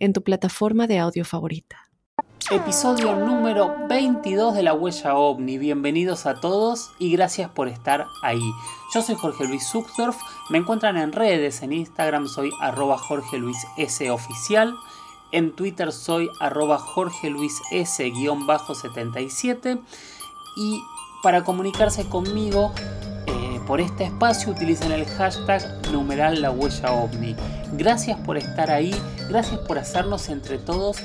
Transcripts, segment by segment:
en tu plataforma de audio favorita. Episodio número 22 de La Huella OVNI. Bienvenidos a todos y gracias por estar ahí. Yo soy Jorge Luis Zuckdorf. Me encuentran en redes. En Instagram soy arroba Jorge. En Twitter soy arroba Jorge Luis S-77. Y para comunicarse conmigo por este espacio utilicen el hashtag numeral la huella. Gracias por estar ahí, gracias por hacernos entre todos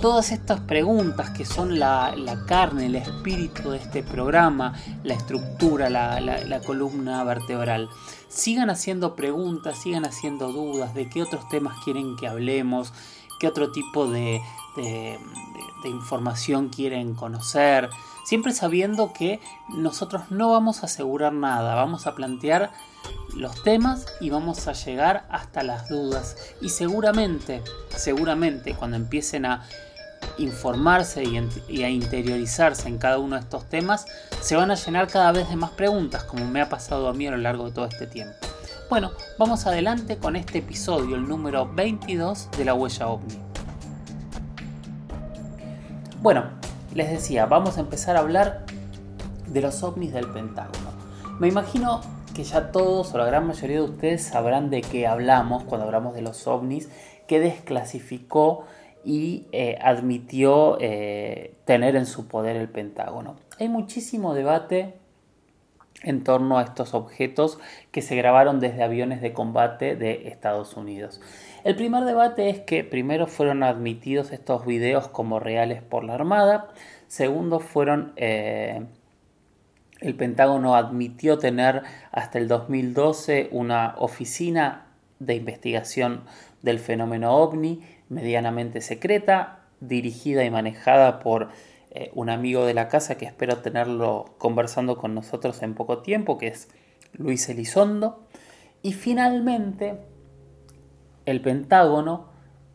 todas estas preguntas que son la, carne, el espíritu de este programa, la estructura, la, columna vertebral. Sigan haciendo preguntas, sigan haciendo dudas de qué otros temas quieren que hablemos, qué otro tipo de, información quieren conocer siempre sabiendo que nosotros no vamos a asegurar nada, vamos a plantear los temas y vamos a llegar hasta las dudas y seguramente, seguramente cuando empiecen a informarse y, a interiorizarse en cada uno de estos temas, se van a llenar cada vez de más preguntas, como me ha pasado a mí a lo largo de todo este tiempo. Bueno, vamos adelante con este episodio, el número 22 de la huella ovni. Bueno, les decía, vamos a empezar a hablar de los ovnis del Pentágono. Me imagino que ya todos o la gran mayoría de ustedes sabrán de qué hablamos cuando hablamos de los ovnis, que desclasificó y eh, admitió eh, tener en su poder el Pentágono. Hay muchísimo debate en torno a estos objetos que se grabaron desde aviones de combate de Estados Unidos. El primer debate es que primero fueron admitidos estos videos como reales por la Armada, segundo fueron... Eh, el Pentágono admitió tener hasta el 2012 una oficina de investigación del fenómeno ovni medianamente secreta, dirigida y manejada por eh, un amigo de la casa que espero tenerlo conversando con nosotros en poco tiempo, que es Luis Elizondo. Y finalmente, el Pentágono,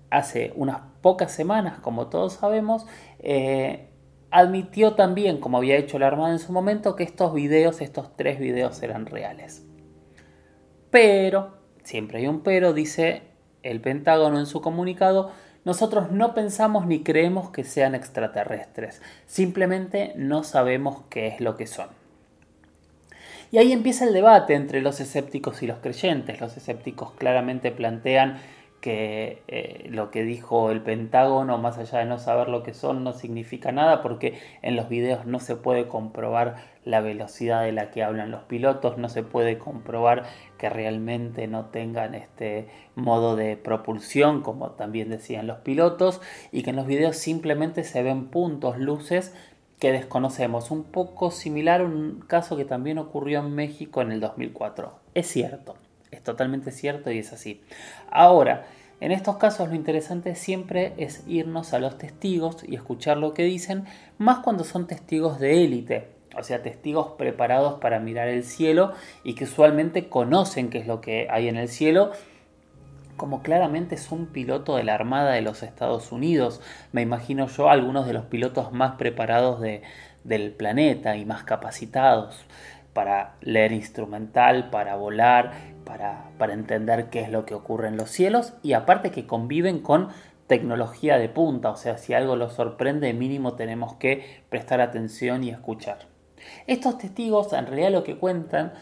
hace unas pocas semanas, como todos sabemos, eh, admitió también, como había hecho la Armada en su momento, que estos videos, estos tres videos eran reales. Pero, siempre hay un pero, dice el Pentágono en su comunicado, nosotros no pensamos ni creemos que sean extraterrestres, simplemente no sabemos qué es lo que son. Y ahí empieza el debate entre los escépticos y los creyentes. Los escépticos claramente plantean que eh, lo que dijo el Pentágono, más allá de no saber lo que son, no significa nada porque en los videos no se puede comprobar la velocidad de la que hablan los pilotos, no se puede comprobar que realmente no tengan este modo de propulsión, como también decían los pilotos, y que en los videos simplemente se ven puntos, luces que desconocemos. Un poco similar a un caso que también ocurrió en México en el 2004. Es cierto, es totalmente cierto y es así. Ahora, en estos casos lo interesante siempre es irnos a los testigos y escuchar lo que dicen, más cuando son testigos de élite, o sea, testigos preparados para mirar el cielo y que usualmente conocen qué es lo que hay en el cielo como claramente es un piloto de la Armada de los Estados Unidos. Me imagino yo algunos de los pilotos más preparados del planeta y más capacitados para leer instrumental, para volar, para, para entender qué es lo que ocurre en los cielos y aparte que conviven con tecnología de punta, o sea, si algo los sorprende, mínimo tenemos que prestar atención y escuchar. Estos testigos en realidad lo que cuentan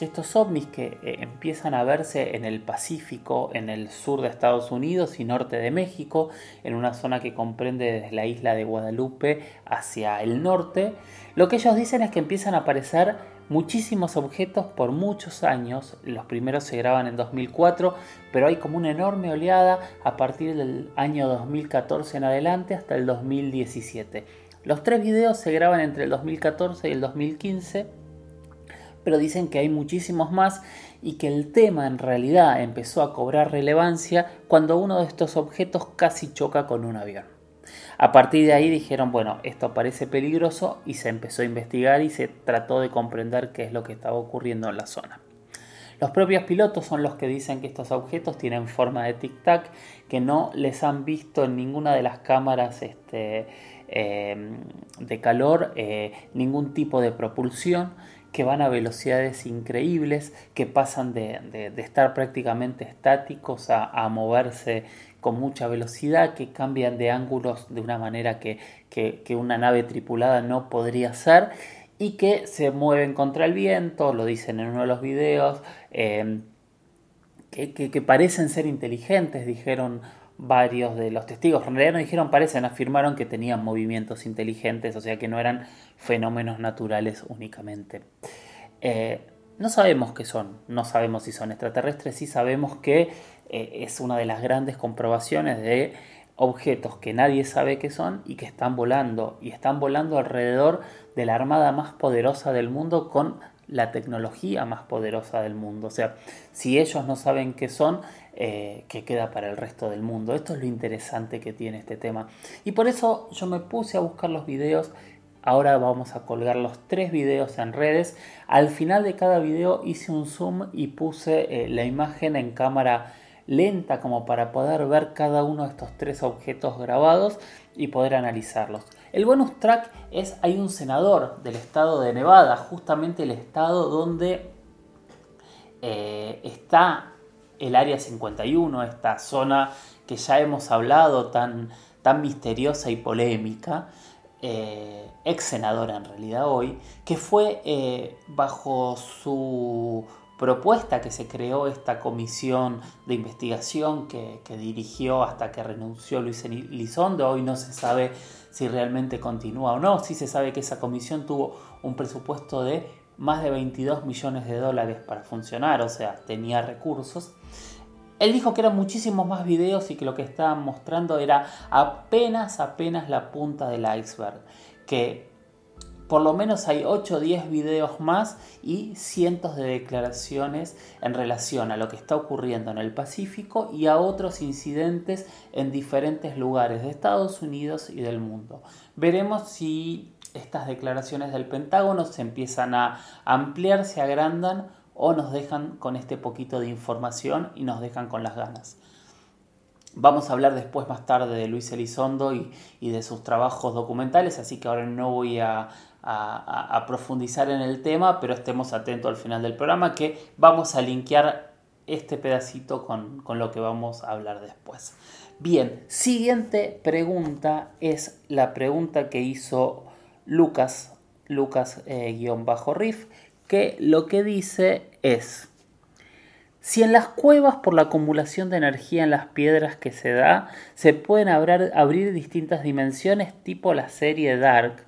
estos ovnis que eh, empiezan a verse en el Pacífico, en el sur de Estados Unidos y norte de México, en una zona que comprende desde la isla de Guadalupe hacia el norte, lo que ellos dicen es que empiezan a aparecer muchísimos objetos por muchos años. Los primeros se graban en 2004, pero hay como una enorme oleada a partir del año 2014 en adelante hasta el 2017. Los tres videos se graban entre el 2014 y el 2015 pero dicen que hay muchísimos más y que el tema en realidad empezó a cobrar relevancia cuando uno de estos objetos casi choca con un avión. A partir de ahí dijeron, bueno, esto parece peligroso y se empezó a investigar y se trató de comprender qué es lo que estaba ocurriendo en la zona. Los propios pilotos son los que dicen que estos objetos tienen forma de tic-tac, que no les han visto en ninguna de las cámaras este, eh, de calor eh, ningún tipo de propulsión que van a velocidades increíbles, que pasan de, estar prácticamente estáticos a, moverse con mucha velocidad, que cambian de ángulos de una manera que, una nave tripulada no podría hacer y que se mueven contra el viento, lo dicen en uno de los videos, eh, que, parecen ser inteligentes, dijeron varios de los testigos. En realidad no dijeron parecen, afirmaron que tenían movimientos inteligentes, o sea que no eran fenómenos naturales únicamente. Eh, no sabemos qué son, no sabemos si son extraterrestres, sí sabemos que eh, es una de las grandes comprobaciones de objetos que nadie sabe qué son y que están volando, y están volando alrededor de la armada más poderosa del mundo con la tecnología más poderosa del mundo. O sea, si ellos no saben qué son, eh, ¿qué queda para el resto del mundo? Esto es lo interesante que tiene este tema. Y por eso yo me puse a buscar los videos. Ahora vamos a colgar los tres videos en redes. Al final de cada video hice un zoom y puse eh, la imagen en cámara lenta como para poder ver cada uno de estos tres objetos grabados y poder analizarlos. El bonus track es, hay un senador del estado de Nevada, justamente el estado donde eh, está el Área 51, esta zona que ya hemos hablado tan, tan misteriosa y polémica, eh, ex senadora en realidad hoy, que fue eh, bajo su propuesta que se creó esta comisión de investigación que, dirigió hasta que renunció Luis Elizondo. Hoy no se sabe si realmente continúa o no. Sí se sabe que esa comisión tuvo un presupuesto de más de 22 millones de dólares para funcionar, o sea, tenía recursos. Él dijo que eran muchísimos más videos y que lo que estaban mostrando era apenas, apenas la punta del iceberg. Que por lo menos hay 8 o 10 videos más y cientos de declaraciones en relación a lo que está ocurriendo en el Pacífico y a otros incidentes en diferentes lugares de Estados Unidos y del mundo. Veremos si estas declaraciones del Pentágono se empiezan a ampliar, se agrandan o nos dejan con este poquito de información y nos dejan con las ganas. Vamos a hablar después más tarde de Luis Elizondo y, de sus trabajos documentales, así que ahora no voy a, profundizar en el tema, pero estemos atentos al final del programa que vamos a linkear este pedacito con, con lo que vamos a hablar después. Bien, siguiente pregunta es la pregunta que hizo Lucas, Lucas-Riff, eh, que lo que dice es, si en las cuevas por la acumulación de energía en las piedras que se da, se pueden abrir, abrir distintas dimensiones tipo la serie Dark,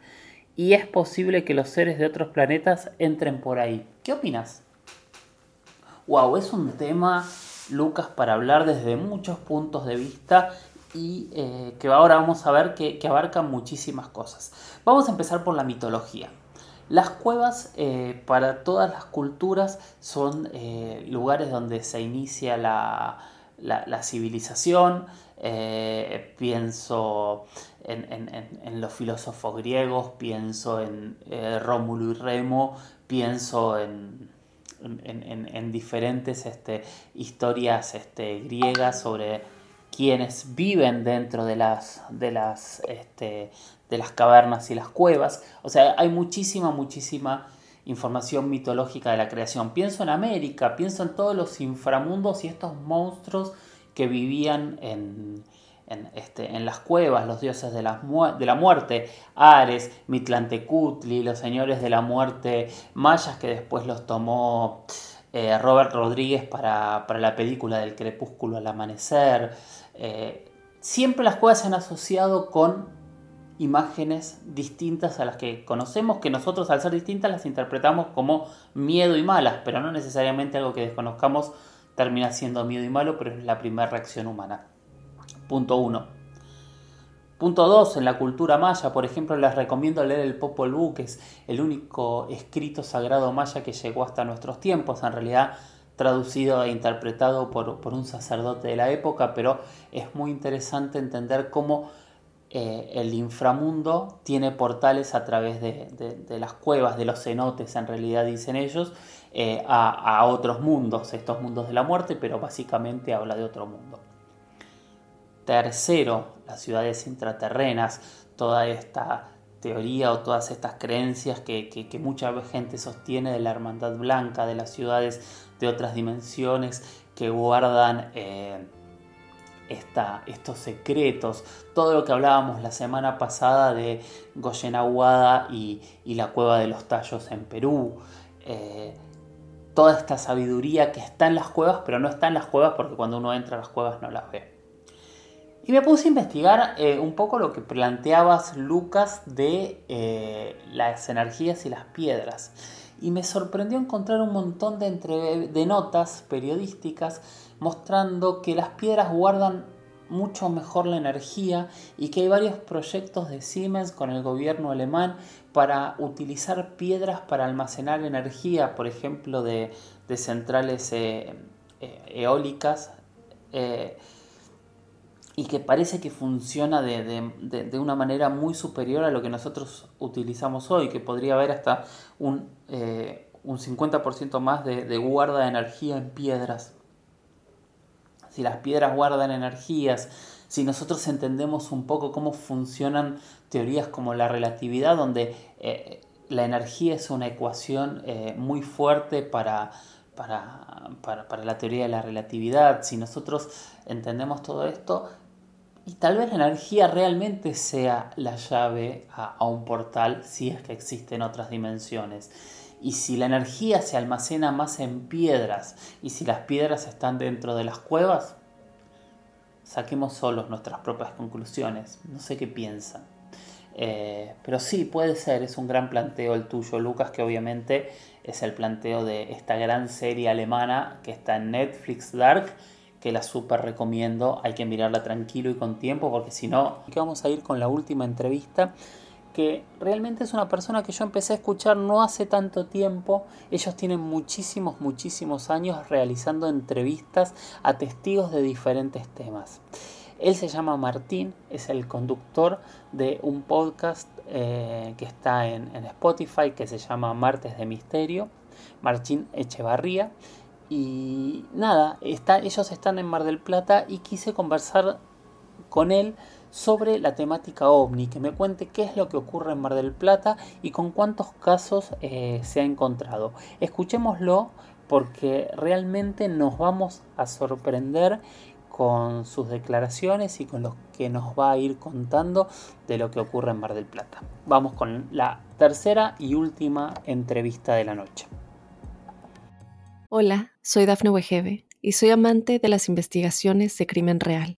y es posible que los seres de otros planetas entren por ahí. ¿Qué opinas? Wow, es un tema, Lucas, para hablar desde muchos puntos de vista y eh, que ahora vamos a ver que, abarca muchísimas cosas. Vamos a empezar por la mitología. Las cuevas eh, para todas las culturas son eh, lugares donde se inicia la, civilización. pienso en, los filósofos griegos, pienso en Rómulo y Remo, pienso en, diferentes este, historias este, griegas sobre quienes viven dentro de las, de las, este, de las cavernas y las cuevas. O sea, hay muchísima, muchísima información mitológica de la creación. Pienso en América, pienso en todos los inframundos y estos monstruos que vivían en, en, este, las cuevas, los dioses de la, de la, muerte, Ares, Mitlantecutli, los señores de la muerte mayas que después los tomó eh, Robert Rodríguez para, para, la película del crepúsculo al amanecer. Eh, siempre las cuevas se han asociado con imágenes distintas a las que conocemos, que nosotros al ser distintas las interpretamos como miedo y malas, pero no necesariamente algo que desconozcamos termina siendo miedo y malo, pero es la primera reacción humana. Punto 1. Punto 2. En la cultura maya, por ejemplo, les recomiendo leer el Popol Vuh, que es el único escrito sagrado maya que llegó hasta nuestros tiempos. En realidad, traducido e interpretado por, un sacerdote de la época, pero es muy interesante entender cómo eh, el inframundo tiene portales a través de, las cuevas, de los cenotes, en realidad dicen ellos, eh, a, otros mundos, estos mundos de la muerte, pero básicamente habla de otro mundo. Tercero, las ciudades intraterrenas, toda esta teoría o todas estas creencias que, mucha gente sostiene de la hermandad blanca, de las ciudades de otras dimensiones que guardan eh, estos secretos, todo lo que hablábamos la semana pasada de Goyen Aguada y, la cueva de los tallos en Perú. Eh, toda esta sabiduría que está en las cuevas, pero no está en las cuevas porque cuando uno entra a las cuevas no las ve. Y me puse a investigar eh, un poco lo que planteabas, Lucas, de eh, las energías y las piedras. Y me sorprendió encontrar un montón de notas periodísticas mostrando que las piedras guardan mucho mejor la energía y que hay varios proyectos de Siemens con el gobierno alemán para utilizar piedras para almacenar energía, por ejemplo, de, centrales eh, eh, eólicas. Eh, y que parece que funciona de, una manera muy superior a lo que nosotros utilizamos hoy, que podría haber hasta un, un 50% más de guarda de energía en piedras si las piedras guardan energías, si nosotros entendemos un poco cómo funcionan teorías como la relatividad, donde eh, la energía es una ecuación eh, muy fuerte para, para, la teoría de la relatividad, si nosotros entendemos todo esto, y tal vez la energía realmente sea la llave a un portal si es que existen otras dimensiones. Y si la energía se almacena más en piedras y si las piedras están dentro de las cuevas, saquemos solos nuestras propias conclusiones. No sé qué piensan. Eh, pero sí, puede ser, es un gran planteo el tuyo, Lucas, que obviamente es el planteo de esta gran serie alemana que está en Netflix Dark, que la súper recomiendo. Hay que mirarla tranquilo y con tiempo, porque si no, vamos a ir con la última entrevista que realmente es una persona que yo empecé a escuchar no hace tanto tiempo. Ellos tienen muchísimos, muchísimos años realizando entrevistas a testigos de diferentes temas. Él se llama Martín, es el conductor de un podcast eh, que está en, Spotify que se llama Martes de Misterio, Martín Echevarría. Y nada, ellos están en Mar del Plata y quise conversar con él sobre la temática ovni, que me cuente qué es lo que ocurre en Mar del Plata y con cuántos casos eh, se ha encontrado. Escuchémoslo porque realmente nos vamos a sorprender con sus declaraciones y con lo que nos va a ir contando de lo que ocurre en Mar del Plata. Vamos con la tercera y última entrevista de la noche. Hola, soy Dafne Wegebe y soy amante de las investigaciones de crimen real.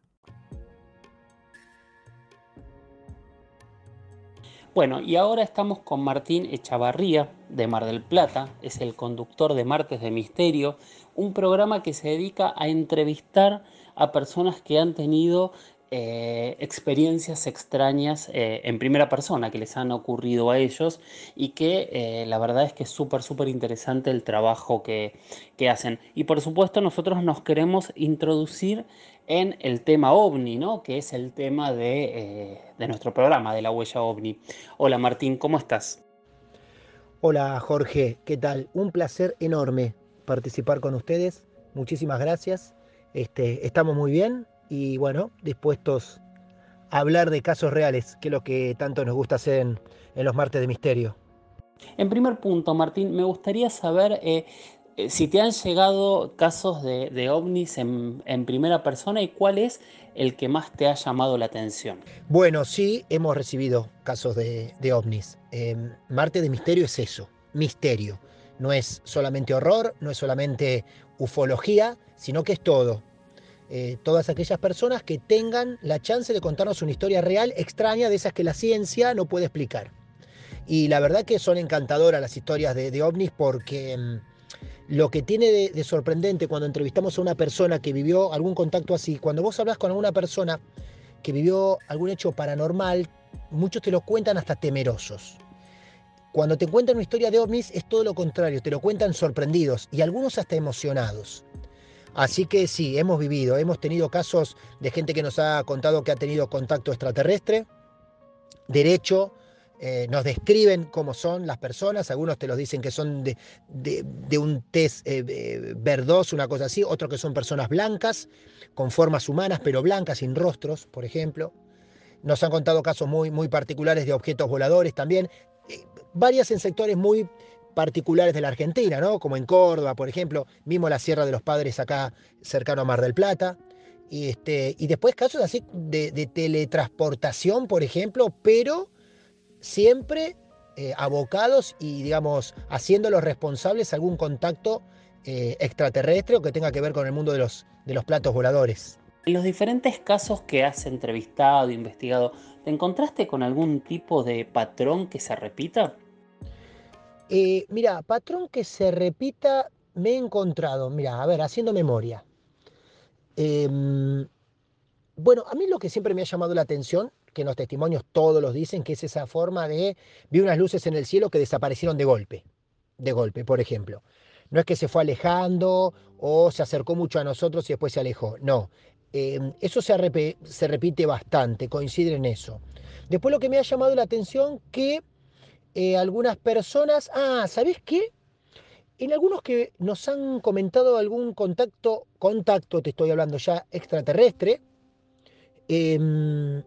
Bueno, y ahora estamos con Martín Echavarría de Mar del Plata, es el conductor de Martes de Misterio, un programa que se dedica a entrevistar a personas que han tenido eh, experiencias extrañas eh, en primera persona que les han ocurrido a ellos y que eh, la verdad es que es súper, súper interesante el trabajo que, que, hacen. Y por supuesto nosotros nos queremos introducir en el tema ovni, ¿no? que es el tema de, de nuestro programa, de la huella ovni. Hola Martín, ¿cómo estás? Hola Jorge, ¿qué tal? Un placer enorme participar con ustedes. Muchísimas gracias. Este, estamos muy bien y bueno, dispuestos a hablar de casos reales, que es lo que tanto nos gusta hacer en, los martes de misterio. En primer punto, Martín, me gustaría saber eh, eh, si te han llegado casos de, ovnis en, primera persona y cuál es el que más te ha llamado la atención. Bueno, sí, hemos recibido casos de, ovnis. Eh, Marte de Misterio es eso, misterio. No es solamente horror, no es solamente ufología, sino que es todo. Eh, todas aquellas personas que tengan la chance de contarnos una historia real, extraña, de esas que la ciencia no puede explicar. Y la verdad que son encantadoras las historias de, ovnis porque mm, lo que tiene de, sorprendente cuando entrevistamos a una persona que vivió algún contacto así, cuando vos hablas con alguna persona que vivió algún hecho paranormal, muchos te lo cuentan hasta temerosos. Cuando te cuentan una historia de ovnis es todo lo contrario, te lo cuentan sorprendidos y algunos hasta emocionados. Así que sí, hemos vivido, hemos tenido casos de gente que nos ha contado que ha tenido contacto extraterrestre, derecho, eh, nos describen cómo son las personas, algunos te los dicen que son de, un test eh, verdoso, una cosa así, otros que son personas blancas, con formas humanas, pero blancas, sin rostros, por ejemplo. Nos han contado casos muy, muy particulares de objetos voladores también, eh, varias en sectores muy particulares de la Argentina, ¿no? como en Córdoba, por ejemplo, mismo la Sierra de los Padres acá cercano a Mar del Plata. Y, este, y después casos así de, teletransportación, por ejemplo, pero siempre eh, abocados y, digamos, haciéndolos responsables algún contacto eh, extraterrestre o que tenga que ver con el mundo de los, de los platos voladores. En los diferentes casos que has entrevistado, investigado, ¿te encontraste con algún tipo de patrón que se repita? Eh, mira, patrón que se repita, me he encontrado, mira, a ver, haciendo memoria. Em, bueno, a mí lo que siempre me ha llamado la atención, que en los testimonios todos los dicen, que es esa forma de, vi unas luces en el cielo que desaparecieron de golpe, de golpe, por ejemplo. No es que se fue alejando o se acercó mucho a nosotros y después se alejó, no. Em, eso se, se repite bastante, coincide en eso. Después lo que me ha llamado la atención, que eh, algunas personas, ah, ¿sabes qué? En algunos que nos han comentado algún contacto, contacto, te estoy hablando ya, extraterrestre, em,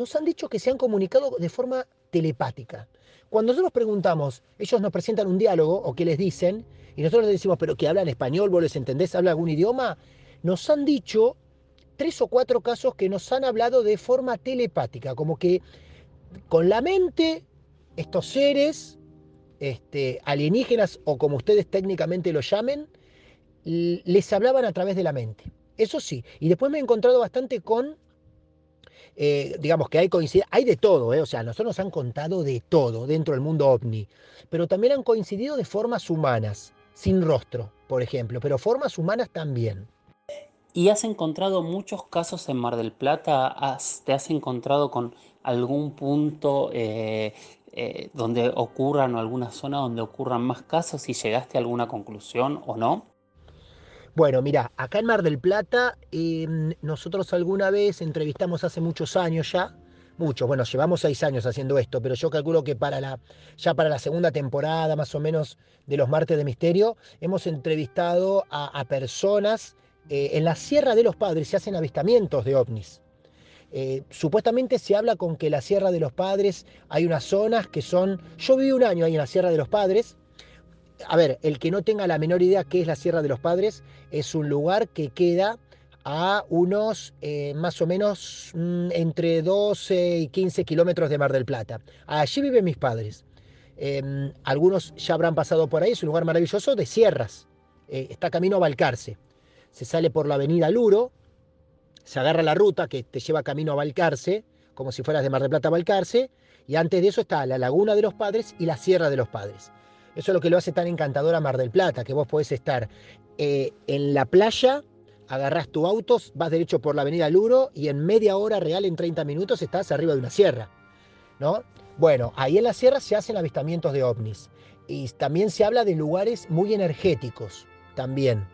nos han dicho que se han comunicado de forma telepática. Cuando nosotros preguntamos, ellos nos presentan un diálogo o qué les dicen, y nosotros les decimos, pero que hablan español, vos les entendés, habla algún idioma, nos han dicho tres o cuatro casos que nos han hablado de forma telepática, como que con la mente estos seres este, alienígenas o como ustedes técnicamente lo llamen, les hablaban a través de la mente. Eso sí, y después me he encontrado bastante con, eh, digamos que hay coincidencia, hay de todo, eh, o sea, nosotros nos han contado de todo dentro del mundo ovni, pero también han coincidido de formas humanas, sin rostro, por ejemplo, pero formas humanas también. ¿Y has encontrado muchos casos en Mar del Plata? ¿Te has encontrado con algún punto eh, donde ocurran o alguna zona donde ocurran más casos y llegaste a alguna conclusión o no? Bueno, mira, acá en Mar del Plata em, nosotros alguna vez entrevistamos hace muchos años ya, muchos, bueno, llevamos seis años haciendo esto, pero yo calculo que para la, ya para la segunda temporada más o menos de los Martes de Misterio, hemos entrevistado a, personas eh, en la Sierra de los Padres, se hacen avistamientos de ovnis. Eh, supuestamente se habla con que la Sierra de los Padres hay unas zonas que son... Yo viví un año ahí en la Sierra de los Padres. A ver, el que no tenga la menor idea qué es la Sierra de los Padres, es un lugar que queda a unos eh, más o menos mm, entre 12 y 15 kilómetros de Mar del Plata. Allí viven mis padres. Em, algunos ya habrán pasado por ahí, es un lugar maravilloso de sierras. Eh, está camino a Balcarce. Se sale por la avenida Luro, se agarra la ruta que te lleva camino a Balcarce, como si fueras de Mar del Plata a Balcarce, y antes de eso está la Laguna de los Padres y la Sierra de los Padres. Eso es lo que lo hace tan encantadora Mar del Plata, que vos podés estar eh, en la playa, agarrás tu auto, vas derecho por la avenida Luro y en media hora real, en 30 minutos, estás arriba de una sierra. ¿no? Bueno, ahí en la sierra se hacen avistamientos de ovnis. Y también se habla de lugares muy energéticos, también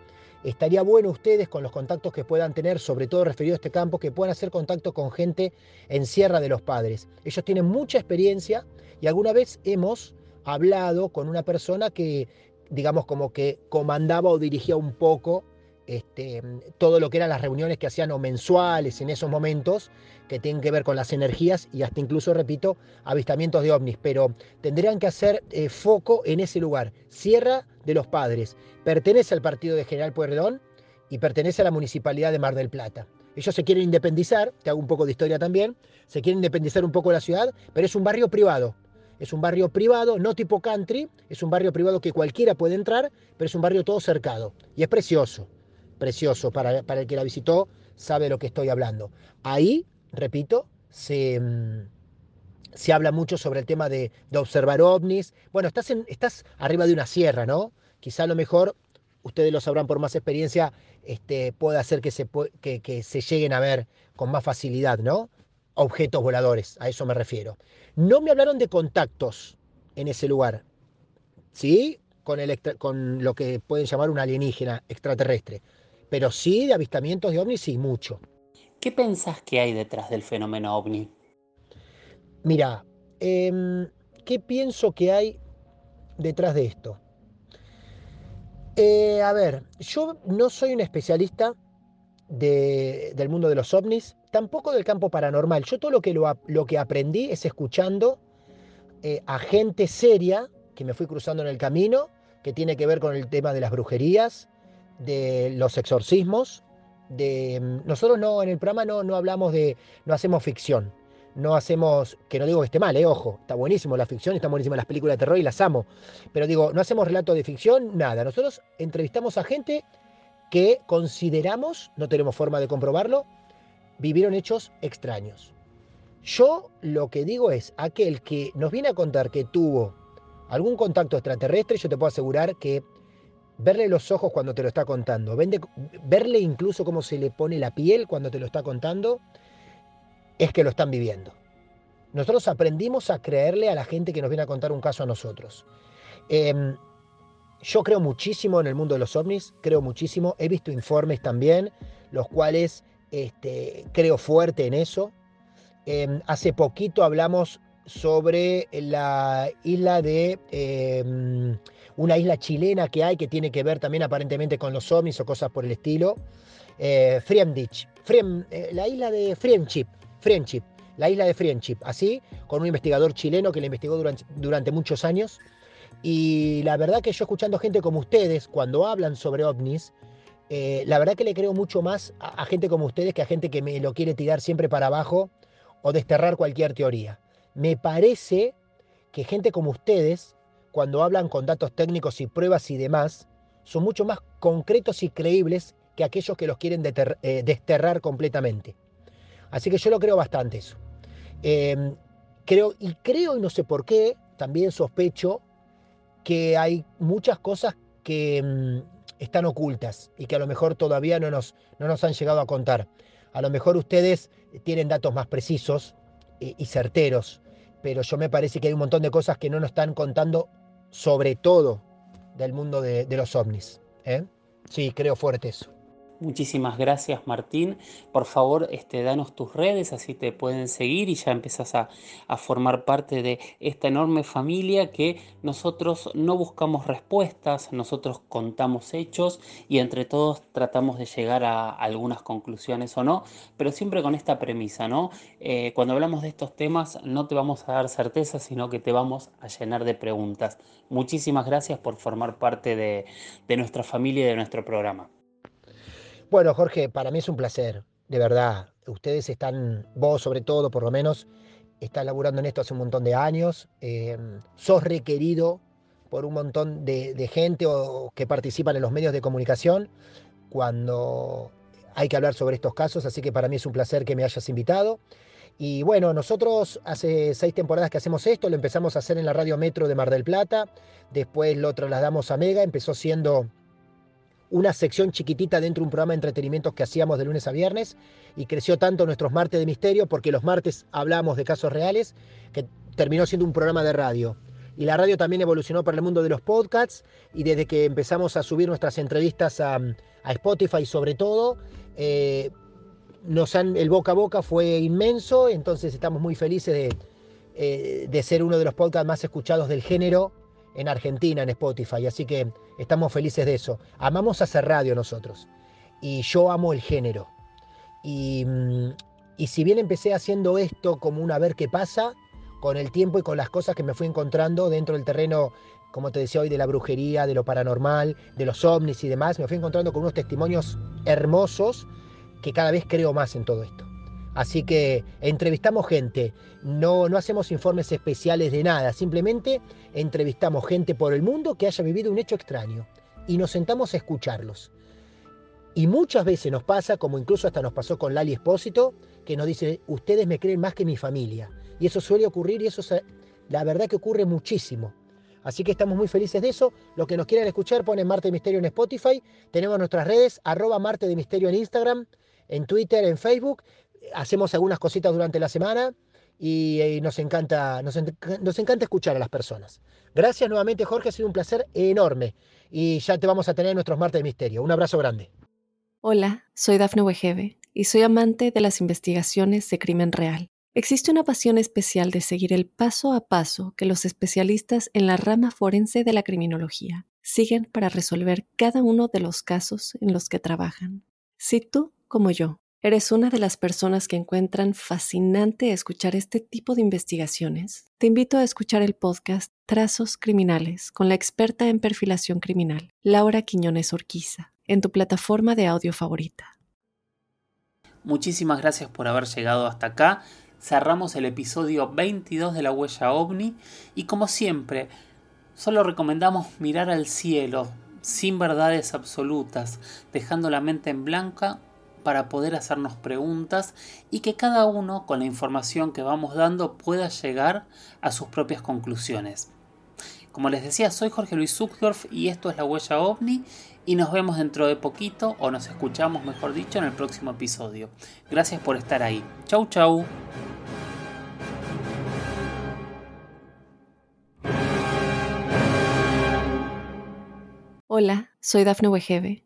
estaría bueno ustedes con los contactos que puedan tener, sobre todo referido a este campo, que puedan hacer contacto con gente en Sierra de los Padres. Ellos tienen mucha experiencia y alguna vez hemos hablado con una persona que, digamos, como que comandaba o dirigía un poco este, todo lo que eran las reuniones que hacían o mensuales en esos momentos, que tienen que ver con las energías y hasta incluso, repito, avistamientos de ovnis, pero tendrían que hacer eh, foco en ese lugar. Sierra de los Padres pertenece al partido de General Pueyrredón y pertenece a la municipalidad de Mar del Plata. Ellos se quieren independizar, te hago un poco de historia también, se quieren independizar un poco la ciudad, pero es un barrio privado. Es un barrio privado, no tipo country, es un barrio privado que cualquiera puede entrar, pero es un barrio todo cercado. Y es precioso, precioso. Para, para el que la visitó sabe de lo que estoy hablando. Ahí, repito, se, mm, se habla mucho sobre el tema de, observar ovnis. Bueno, estás, en, estás arriba de una sierra, ¿no? Quizá a lo mejor, ustedes lo sabrán por más experiencia, este, puede hacer que se, que, que se lleguen a ver con más facilidad, ¿no? Objetos voladores, a eso me refiero. No me hablaron de contactos en ese lugar, ¿sí? Con, el, con lo que pueden llamar un alienígena extraterrestre, pero sí de avistamientos de ovnis, sí, mucho. ¿Qué pensás que hay detrás del fenómeno ovni? Mira, em, ¿qué pienso que hay detrás de esto? Eh, a ver, yo no soy un especialista del mundo de los ovnis, tampoco del campo paranormal. Yo todo lo que, lo, que aprendí es escuchando eh, a gente seria que me fui cruzando en el camino, que tiene que ver con el tema de las brujerías, de los exorcismos. De, mm, nosotros no, en el programa no, no hablamos de, no hacemos ficción no hacemos, que no digo que esté mal, eh, ojo, está buenísimo la ficción, están buenísimas las películas de terror y las amo, pero digo, no hacemos relato de ficción, nada, nosotros entrevistamos a gente que consideramos, no tenemos forma de comprobarlo, vivieron hechos extraños. Yo lo que digo es, aquel que nos viene a contar que tuvo algún contacto extraterrestre, yo te puedo asegurar que verle los ojos cuando te lo está contando, verle incluso cómo se le pone la piel cuando te lo está contando, es que lo están viviendo. Nosotros aprendimos a creerle a la gente que nos viene a contar un caso a nosotros. Em, yo creo muchísimo en el mundo de los ovnis, creo muchísimo. He visto informes también, los cuales este, creo fuerte en eso. Em, hace poquito hablamos sobre la isla de em, una isla chilena que hay que tiene que ver también aparentemente con los ovnis o cosas por el estilo. Eh, eh, la isla de Friendship, Friendship, la isla de Friendship, así, con un investigador chileno que la investigó durante, durante muchos años. Y la verdad que yo escuchando gente como ustedes, cuando hablan sobre ovnis, eh, la verdad que le creo mucho más a, gente como ustedes que a gente que me lo quiere tirar siempre para abajo o desterrar cualquier teoría. Me parece que gente como ustedes, cuando hablan con datos técnicos y pruebas y demás, son mucho más concretos y creíbles que aquellos que los quieren eh, desterrar completamente. Así que yo lo creo bastante eso. Em, creo, y creo, y no sé por qué, también sospecho que hay muchas cosas que mm, están ocultas y que a lo mejor todavía no nos, no nos han llegado a contar. A lo mejor ustedes tienen datos más precisos y, certeros, pero yo me parece que hay un montón de cosas que no nos están contando, sobre todo del mundo de, los ovnis. ¿eh? Sí, creo fuerte eso. Muchísimas gracias Martín. Por favor, este, danos tus redes, así te pueden seguir y ya empezás a, formar parte de esta enorme familia que nosotros no buscamos respuestas, nosotros contamos hechos y entre todos tratamos de llegar a algunas conclusiones o no, pero siempre con esta premisa, ¿no? Eh, cuando hablamos de estos temas no te vamos a dar certeza, sino que te vamos a llenar de preguntas. Muchísimas gracias por formar parte de nuestra familia y de nuestro programa. Bueno, Jorge, para mí es un placer, de verdad. Ustedes están, vos sobre todo, por lo menos, estás laburando en esto hace un montón de años. Em, sos requerido por un montón de, gente o, que participan en los medios de comunicación cuando hay que hablar sobre estos casos, así que para mí es un placer que me hayas invitado. Y bueno, nosotros hace seis temporadas que hacemos esto, lo empezamos a hacer en la Radio Metro de Mar del Plata, después lo trasladamos a Mega, empezó siendo una sección chiquitita dentro de un programa de entretenimiento que hacíamos de lunes a viernes y creció tanto nuestros martes de misterio porque los martes hablamos de casos reales que terminó siendo un programa de radio. Y la radio también evolucionó para el mundo de los podcasts y desde que empezamos a subir nuestras entrevistas a, Spotify sobre todo, eh, nos han, el boca a boca fue inmenso, entonces estamos muy felices de, eh, de ser uno de los podcasts más escuchados del género en Argentina, en Spotify, así que estamos felices de eso. Amamos hacer radio nosotros y yo amo el género. Y, mm, y si bien empecé haciendo esto como un a ver qué pasa, con el tiempo y con las cosas que me fui encontrando dentro del terreno, como te decía hoy, de la brujería, de lo paranormal, de los ovnis y demás, me fui encontrando con unos testimonios hermosos que cada vez creo más en todo esto. Así que entrevistamos gente, no, no hacemos informes especiales de nada, simplemente entrevistamos gente por el mundo que haya vivido un hecho extraño y nos sentamos a escucharlos. Y muchas veces nos pasa, como incluso hasta nos pasó con Lali Espósito, que nos dice, ustedes me creen más que mi familia. y eso suele ocurrir y eso la verdad que ocurre muchísimo. Así que estamos muy felices de eso. Los que nos quieran escuchar ponen Marte de Misterio en Spotify. Tenemos nuestras redes, arroba Marte de Misterio en Instagram, en Twitter, en Facebook. Hacemos algunas cositas durante la semana y, eh, nos, encanta, nos, encanta escuchar a las personas. Gracias nuevamente Jorge, ha sido un placer enorme. Y ya te vamos a tener en nuestros Marte de Misterio. Un abrazo grande. Hola, soy Dafne Wegebe y soy amante de las investigaciones de crimen real. Existe una pasión especial de seguir el paso a paso que los especialistas en la rama forense de la criminología siguen para resolver cada uno de los casos en los que trabajan. Si tú, como yo, eres una de las personas que encuentran fascinante escuchar este tipo de investigaciones, te invito a escuchar el podcast Trazos Criminales con la experta en perfilación criminal, Laura Quiñones Orquiza en tu plataforma de audio favorita. Muchísimas gracias por haber llegado hasta acá. Cerramos el episodio 22 de la huella ovni y como siempre, solo recomendamos mirar al cielo sin verdades absolutas, dejando la mente en blanca para poder hacernos preguntas y que cada uno con la información que vamos dando pueda llegar a sus propias conclusiones. Como les decía, soy Jorge Luis Zuckdorf y esto es La Huella OVNI y nos vemos dentro de poquito o nos escuchamos mejor dicho en el próximo episodio. Gracias por estar ahí. Chau chau. Hola, soy Dafne Wegebe